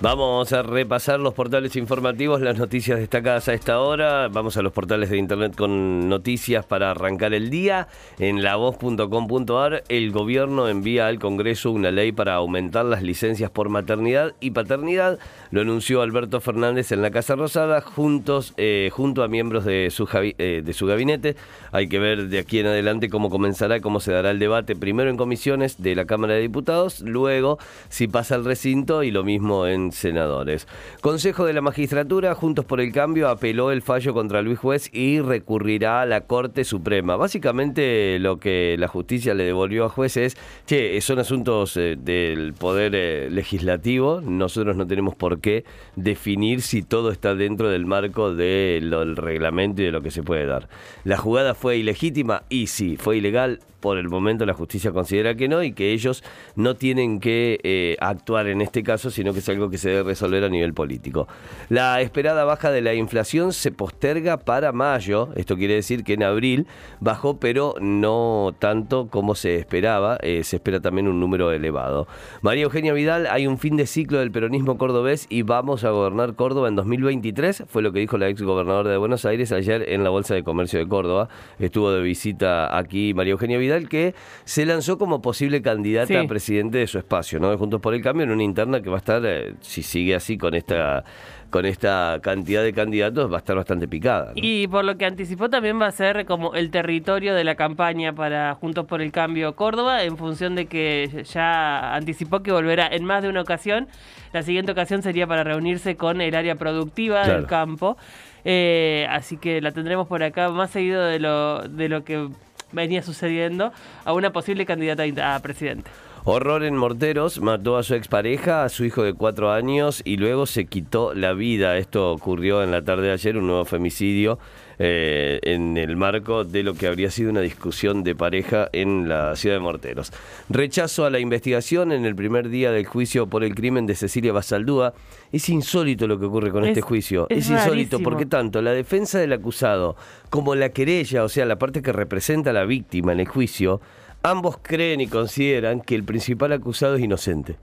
Vamos a repasar los portales informativos, las noticias destacadas a esta hora. Vamos a los portales de internet con noticias para arrancar el día. En lavoz.com.ar, el gobierno envía al Congreso una ley para aumentar las licencias por maternidad y paternidad. Lo anunció Alberto Fernández en la Casa Rosada, juntos, eh, junto a miembros de su, eh, de su gabinete. Hay que ver de aquí en adelante cómo comenzará, cómo se dará el debate, primero en comisiones de la Cámara de Diputados, luego si pasa al recinto y lo mismo en senadores. Consejo de la Magistratura, Juntos por el Cambio, apeló el fallo contra Luis Juez y recurrirá a la Corte Suprema. Básicamente lo que la justicia le devolvió a Juez es, che, son asuntos eh, del poder eh, legislativo, nosotros no tenemos por qué definir si todo está dentro del marco del reglamento y de lo que se puede dar. La jugada fue ilegítima y sí, fue ilegal, por el momento la justicia considera que no y que ellos no tienen que eh, actuar en este caso, sino que es algo que se debe resolver a nivel político. La esperada baja de la inflación se posterga para mayo, esto quiere decir que en abril bajó, pero no tanto como se esperaba, eh, se espera también un número elevado. María Eugenia Vidal, hay un fin de ciclo del peronismo cordobés y vamos a gobernar Córdoba en 2023, fue lo que dijo la ex gobernadora de Buenos Aires ayer en la Bolsa de Comercio de Córdoba. Estuvo de visita aquí María Eugenia Vidal que se lanzó como posible candidata a presidente de su espacio, ¿no? Juntos por el Cambio, en una interna que va a estar, eh, si sigue así con esta con esta cantidad de candidatos va a estar bastante picada. Y por lo que anticipó también va a ser como el territorio de la campaña para Juntos por el Cambio Córdoba, en función de que ya anticipó que volverá en más de una ocasión. La siguiente ocasión sería para reunirse con el área productiva del campo. Eh, así que la tendremos por acá más seguido de lo, de lo que venía sucediendo a una posible candidata a presidente. Horror en Morteros, mató a su expareja, a su hijo de cuatro años y luego se quitó la vida. Esto ocurrió en la tarde de ayer, un nuevo femicidio eh, en el marco de lo que habría sido una discusión de pareja en la ciudad de Morteros. Rechazo a la investigación en el primer día del juicio por el crimen de Cecilia Basaldúa. Es insólito lo que ocurre con este juicio. Es, insólito porque tanto la defensa del acusado como la querella, o sea, la parte que representa a la víctima en el juicio, ambos creen y consideran que el principal acusado es inocente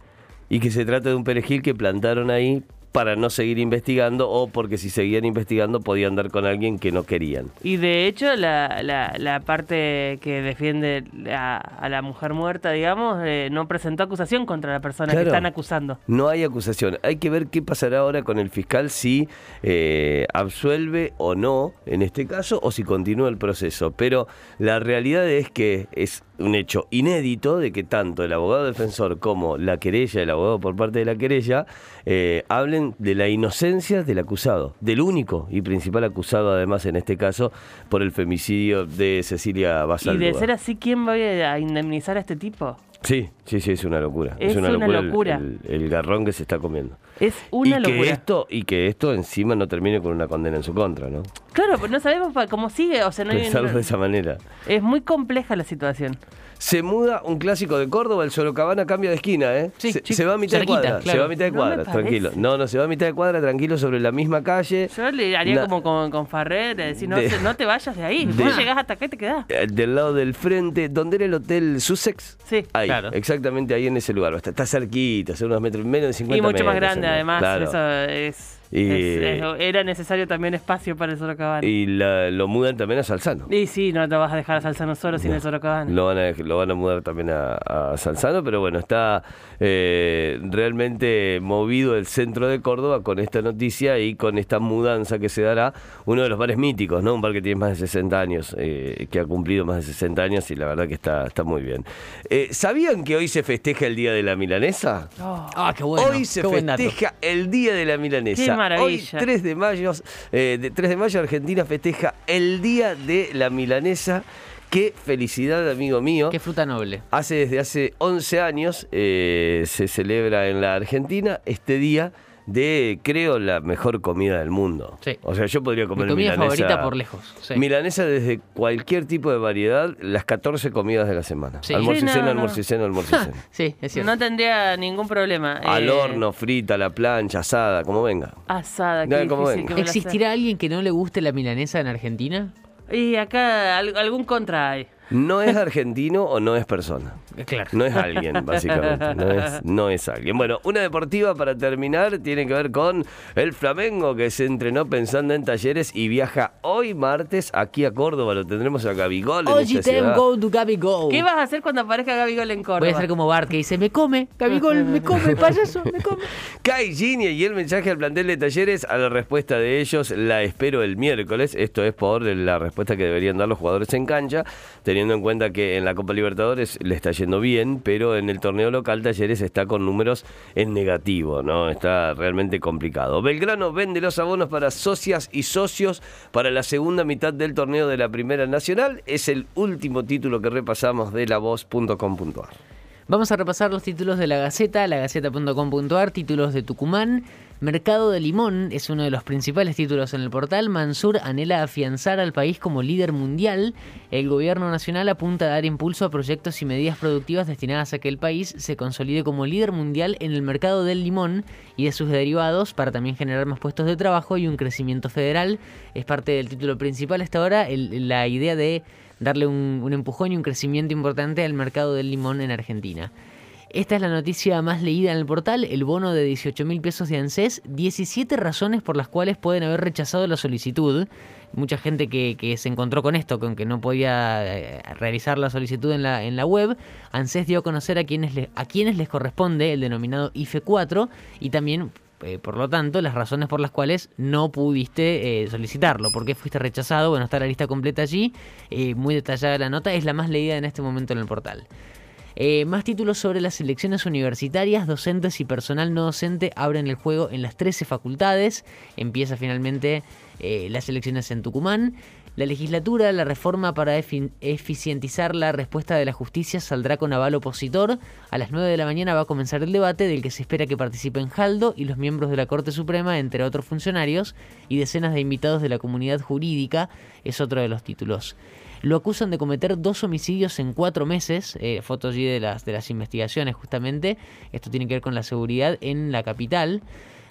y que se trata de un perejil que plantaron ahí para no seguir investigando o porque si seguían investigando podían dar con alguien que no querían. Y de hecho la, la, parte que defiende a, la mujer muerta, digamos, eh, no presentó acusación contra la persona que están acusando. No hay acusación. Hay que ver qué pasará ahora con el fiscal si eh, absuelve o no en este caso o si continúa el proceso. Pero la realidad es que es un hecho inédito de que tanto el abogado defensor como la querella, el abogado por parte de la querella, eh, hablen de la inocencia del acusado, del único y principal acusado además en este caso por el femicidio de Cecilia Basaldúa. Y de ser así, ¿quién va a indemnizar a este tipo? Sí, sí, sí, es una locura. Es, una, locura, El, garrón que se está comiendo. Es una y locura. Que esto, y que esto encima no termine con una condena en su contra, ¿no? Claro, pero no sabemos cómo sigue. O sea, no Pensarlo de esa manera. Es muy compleja la situación. Se muda un clásico de Córdoba, el Sorocabana cambia de esquina, ¿eh? Sí, se, va a mitad de cuadra, se va a mitad de cuadra, tranquilo. No, no, se va a mitad de cuadra, tranquilo, sobre la misma calle. Yo le haría como con, con Farrer, decir, no, no, te vayas de ahí, vos llegás hasta acá y te quedás. Eh, del lado del frente, ¿dónde era el hotel Sussex? Sí, ahí, claro. exactamente ahí en ese lugar. Está, está cerquita, hace unos metros, menos de 50 metros. Y mucho más grande, además, eso es... Y, era necesario también espacio para el Sorocabana. Y lo mudan también a Salzano. Y sí, no te vas a dejar a Salzano solo sin el Sorocabana. Lo van a, lo van a mudar también a, Salzano, pero bueno, está eh, realmente movido el centro de Córdoba con esta noticia y con esta mudanza que se dará. Uno de los bares míticos, ¿no? Un bar que tiene más de 60 años, eh, que ha cumplido más de 60 años y la verdad que está, está muy bien. Eh, ¿Sabían que hoy se festeja el Día de la Milanesa? Ah, qué bueno. Hoy se festeja el Día de la Milanesa. Hoy, 3 de mayo, eh, de 3 de mayo, Argentina festeja el Día de la Milanesa. Qué felicidad, amigo mío. Qué fruta noble. Hace desde hace 11 años eh, se celebra en la Argentina este día de, creo, la mejor comida del mundo. Sí. O sea, yo podría comer Mi comida milanesa. favorita por lejos. Milanesa desde cualquier tipo de variedad, las 14 comidas de la semana. Sí. Almuerzo y cena, almuerzo y cena, almuerzo y cena. sí, es cierto. No tendría ningún problema. Al eh, horno, frita, a la plancha, asada, como venga. Asada, qué como difícil ¿Existirá alguien que no le guste la milanesa en Argentina? Y acá al- algún contra hay. No es argentino o no es persona. Claro. No es alguien, básicamente. No es, no es alguien. Bueno, una deportiva para terminar tiene que ver con el Flamengo que se entrenó pensando en talleres y viaja hoy martes aquí a Córdoba. Lo tendremos a Gabigol en esta tem ciudad. go to Gabigol. ¿Qué vas a hacer cuando aparezca Gabigol en Córdoba? Voy a ser como Bart que dice, me come, Gabigol, me come, payaso, me come. Kai Gini y el mensaje al plantel de talleres a la respuesta de ellos la espero el miércoles. Esto es por la respuesta que deberían dar los jugadores en cancha, teniendo en cuenta que en la Copa Libertadores le está bien, pero en el torneo local Talleres está con números en negativo, ¿no? Está realmente complicado. Belgrano vende los abonos para socias y socios para la segunda mitad del torneo de la Primera Nacional. Es el último título que repasamos de la voz.com.ar. Vamos a repasar los títulos de la Gaceta, lagaceta.com.ar, títulos de Tucumán. Mercado de Limón es uno de los principales títulos en el portal. Mansur anhela afianzar al país como líder mundial. El gobierno nacional apunta a dar impulso a proyectos y medidas productivas destinadas a que el país se consolide como líder mundial en el mercado del limón y de sus derivados para también generar más puestos de trabajo y un crecimiento federal. Es parte del título principal hasta ahora, la idea de darle un empujón y un crecimiento importante al mercado del limón en Argentina. Esta es la noticia más leída en el portal, el bono de 18 mil pesos de ANSES, 17 razones por las cuales pueden haber rechazado la solicitud. Mucha gente que, se encontró con esto, con que no podía eh, realizar la solicitud en la, web, ANSES dio a conocer a quienes, les corresponde el denominado IFE 4 y también eh, por lo tanto, las razones por las cuales no pudiste eh, solicitarlo. ¿Por qué fuiste rechazado? Bueno, está la lista completa allí, muy detallada la nota, es la más leída en este momento en el portal. Eh, más títulos sobre las elecciones universitarias, docentes y personal no docente abren el juego en las 13 facultades. Empieza finalmente eh, las elecciones en Tucumán. La legislatura, la reforma para efi- eficientizar la respuesta de la justicia saldrá con aval opositor. A las 9 de la mañana va a comenzar el debate del que se espera que participen Jaldo y los miembros de la Corte Suprema, entre otros funcionarios, y decenas de invitados de la comunidad jurídica. Es otro de los títulos. Lo acusan de cometer dos homicidios en cuatro meses. Eh, fotos allí de las, de las investigaciones, justamente. Esto tiene que ver con la seguridad en la capital.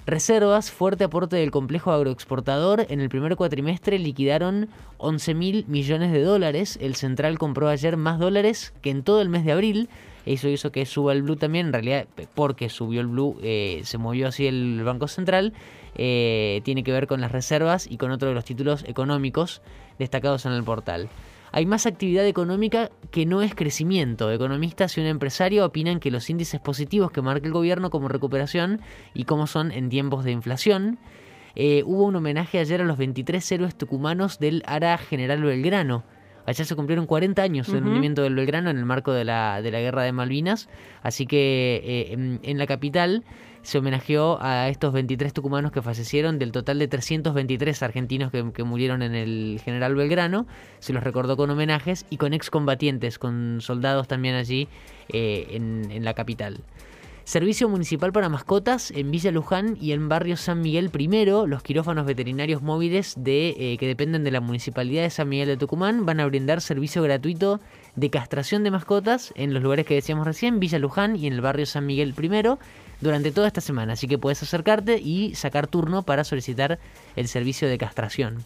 Reservas, fuerte aporte del complejo agroexportador. En el primer cuatrimestre liquidaron 11 mil millones de dólares. El central compró ayer más dólares que en todo el mes de abril. Eso hizo que suba el blue también. En realidad, porque subió el blue, eh, se movió así el Banco Central. Eh, tiene que ver con las reservas y con otro de los títulos económicos destacados en el portal. Hay más actividad económica que no es crecimiento. Economistas y un empresario opinan que los índices positivos que marca el gobierno como recuperación y cómo son en tiempos de inflación. Eh, hubo un homenaje ayer a los 23 héroes tucumanos del ARA General Belgrano. Ayer se cumplieron 40 años del Ujú. hundimiento del Belgrano en el marco de la, de la Guerra de Malvinas. Así que eh, en, en la capital se homenajeó a estos 23 tucumanos que fallecieron del total de 323 argentinos que, que murieron en el General Belgrano. Se los recordó con homenajes y con excombatientes, con soldados también allí eh, en, en la capital. Servicio municipal para mascotas en Villa Luján y en Barrio San Miguel primero. Los quirófanos veterinarios móviles de, eh, que dependen de la Municipalidad de San Miguel de Tucumán van a brindar servicio gratuito de castración de mascotas en los lugares que decíamos recién, Villa Luján y en el barrio San Miguel primero, durante toda esta semana. Así que puedes acercarte y sacar turno para solicitar el servicio de castración.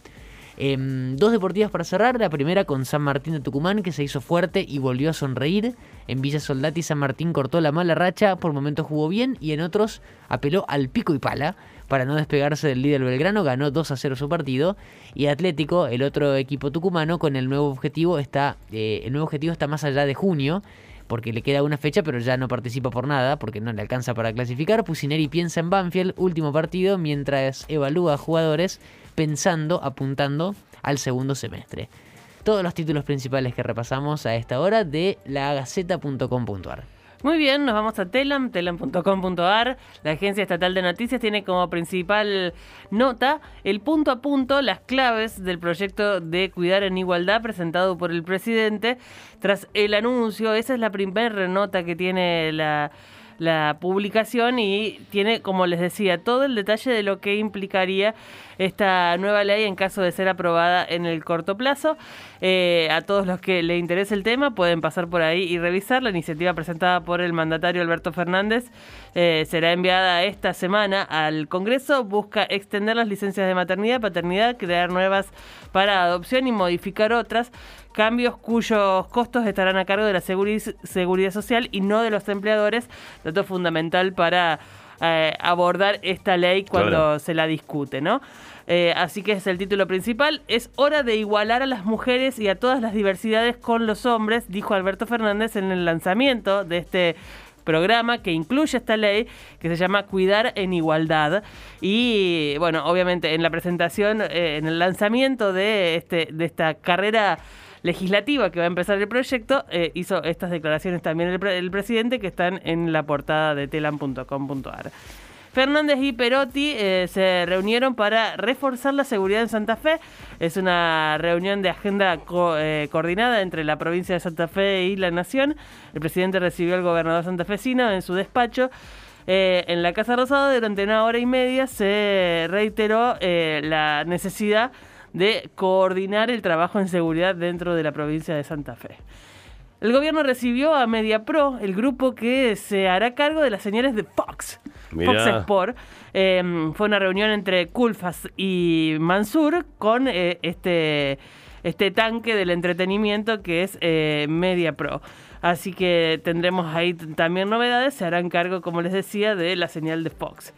Em, dos deportivas para cerrar. La primera con San Martín de Tucumán, que se hizo fuerte y volvió a sonreír. En Villa Soldati, San Martín cortó la mala racha, por momentos jugó bien y en otros apeló al pico y pala para no despegarse del líder Belgrano. Ganó 2 a 0 su partido. Y Atlético, el otro equipo tucumano, con el nuevo objetivo está, eh, el nuevo objetivo está más allá de junio. Porque le queda una fecha, pero ya no participa por nada, porque no le alcanza para clasificar. Pusineri piensa en Banfield, último partido, mientras evalúa jugadores pensando, apuntando al segundo semestre. Todos los títulos principales que repasamos a esta hora de lagaceta.com.ar. Muy bien, nos vamos a Telam, telam.com.ar. La agencia estatal de noticias tiene como principal nota el punto a punto, las claves del proyecto de Cuidar en Igualdad presentado por el presidente. Tras el anuncio, esa es la primera nota que tiene la la publicación y tiene, como les decía, todo el detalle de lo que implicaría esta nueva ley en caso de ser aprobada en el corto plazo. Eh, a todos los que le interese el tema pueden pasar por ahí y revisar. La iniciativa presentada por el mandatario Alberto Fernández eh, será enviada esta semana al Congreso. Busca extender las licencias de maternidad, paternidad, crear nuevas para adopción y modificar otras cambios cuyos costos estarán a cargo de la seguridad social y no de los empleadores, dato fundamental para eh, abordar esta ley cuando se la discute, ¿no? Eh, así que es el título principal. Es hora de igualar a las mujeres y a todas las diversidades con los hombres, dijo Alberto Fernández en el lanzamiento de este programa que incluye esta ley que se llama Cuidar en Igualdad. Y bueno, obviamente en la presentación, eh, en el lanzamiento de, este, de esta carrera legislativa que va a empezar el proyecto, eh, hizo estas declaraciones también el, presidente que están en la portada de telam.com.ar. Fernández y Perotti eh, se reunieron para reforzar la seguridad en Santa Fe. Es una reunión de agenda eh, coordinada entre la provincia de Santa Fe y la Nación. El presidente recibió al gobernador santafesino en su despacho. en la Casa Rosada durante una hora y media se reiteró la necesidad de coordinar el trabajo en seguridad dentro de la provincia de Santa Fe. El gobierno recibió a MediaPro, el grupo que se hará cargo de las señales de Fox, Fox Sport. Em, fue una reunión entre Culfas y Mansur con eh, este, este tanque del entretenimiento que es eh, MediaPro. Así que tendremos ahí también novedades, se harán cargo, como les decía, de la señal de Fox.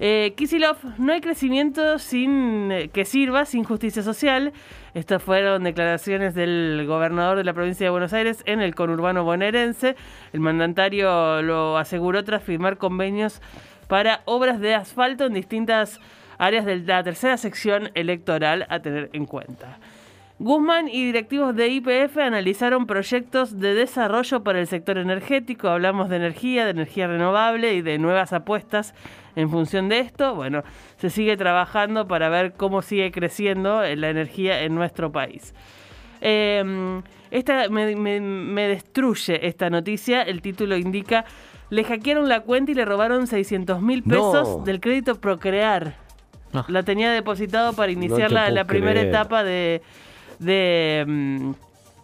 Eh, Kisilov, no hay crecimiento sin eh, que sirva sin justicia social. Estas fueron declaraciones del gobernador de la provincia de Buenos Aires en el conurbano bonaerense. El mandatario lo aseguró tras firmar convenios para obras de asfalto en distintas áreas de la tercera sección electoral a tener en cuenta. Guzmán y directivos de IPF analizaron proyectos de desarrollo para el sector energético. Hablamos de energía, de energía renovable y de nuevas apuestas en función de esto. Bueno, se sigue trabajando para ver cómo sigue creciendo la energía en nuestro país. Em, esta me, destruye esta noticia. El título indica: le hackearon la cuenta y le robaron 600 mil pesos del crédito Procrear. La tenía depositado para iniciar la primera etapa de de, mm,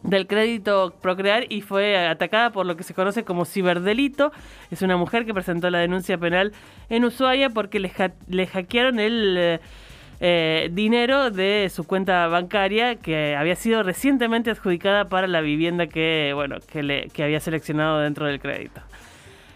del crédito Procrear y fue atacada por lo que se conoce como ciberdelito. Es una mujer que presentó la denuncia penal en Ushuaia porque le, le hackearon el... Eh, eh, dinero de su cuenta bancaria que había sido recientemente adjudicada para la vivienda que, bueno, que, le, que había seleccionado dentro del crédito.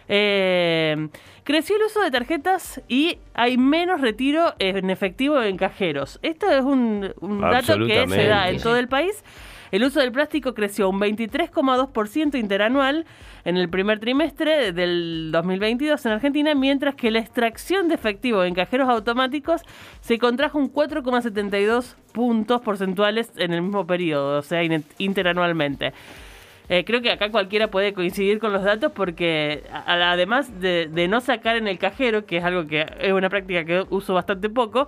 Eh, creció el uso de tarjetas y hay menos retiro en efectivo en cajeros. Esto es un, dato que se da en todo el país. El uso del plástico creció un 23,2% interanual en el primer trimestre del 2022 en Argentina, mientras que la extracción de efectivo en cajeros automáticos se contrajo un 4,72 puntos porcentuales en el mismo periodo, o sea, interanualmente. Eh, creo que acá cualquiera puede coincidir con los datos porque además de, no sacar en el cajero, que es algo que es una práctica que uso bastante poco,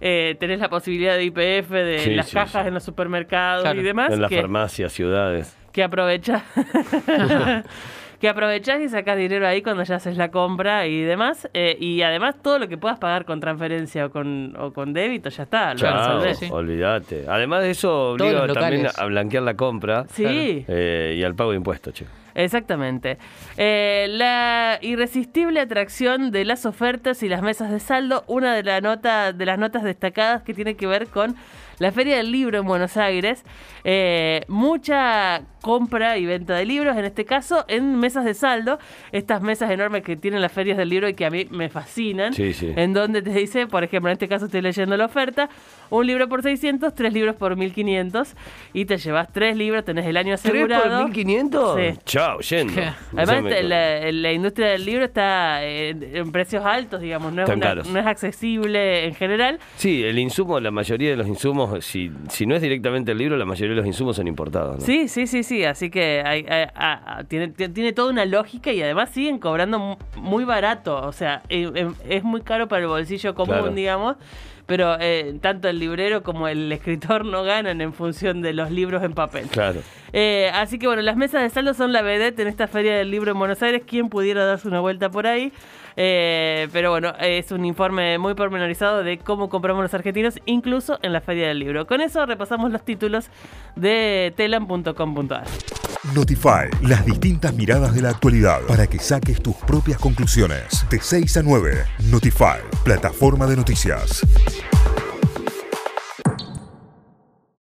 eh, tenés la posibilidad de IPF, de las cajas en los supermercados y demás. En las farmacias, ciudades. Que aprovecha. que aprovechás y sacás dinero ahí cuando ya haces la compra y demás. Eh, y además todo lo que puedas pagar con transferencia o con, o con débito, ya está. Claro, olvídate. Además de eso, obliga también a blanquear la compra sí. Eh, y al pago de impuestos, che. Exactamente. Eh, la irresistible atracción de las ofertas y las mesas de saldo, una de, la nota, de las notas destacadas que tiene que ver con la Feria del Libro en Buenos Aires. mucha compra y venta de libros, en este caso en mesas de saldo, estas mesas enormes que tienen las ferias del libro y que a mí me fascinan, en donde te dice, por ejemplo, en este caso estoy leyendo la oferta, un libro por 600, tres libros por 1500 y te llevas tres libros, tenés el año asegurado. ¿Tres por 1500? Sí. Chao, yendo. Además, la, industria del libro está en, precios altos, digamos, no es, no es accesible en general. Sí, el insumo, la mayoría de los insumos, si, si no es directamente el libro, la mayoría de los insumos son importados. Sí, sí, sí, sí así que tiene, tiene toda una lógica y además siguen cobrando muy barato, o sea, eh, em, es muy caro para el bolsillo común, digamos, pero eh, tanto el librero como el escritor no ganan en función de los libros en papel. Claro. Eh, así que bueno, las mesas de saldo son la vedette en esta feria del libro en Buenos Aires. ¿Quién pudiera darse una vuelta por ahí? Eh, pero bueno, es un informe muy pormenorizado de cómo compramos los argentinos, incluso en la feria del libro. Con eso repasamos los títulos de telam.com.ar. Notify, las distintas miradas de la actualidad para que saques tus propias conclusiones. De 6 a 9, Notify, plataforma de noticias.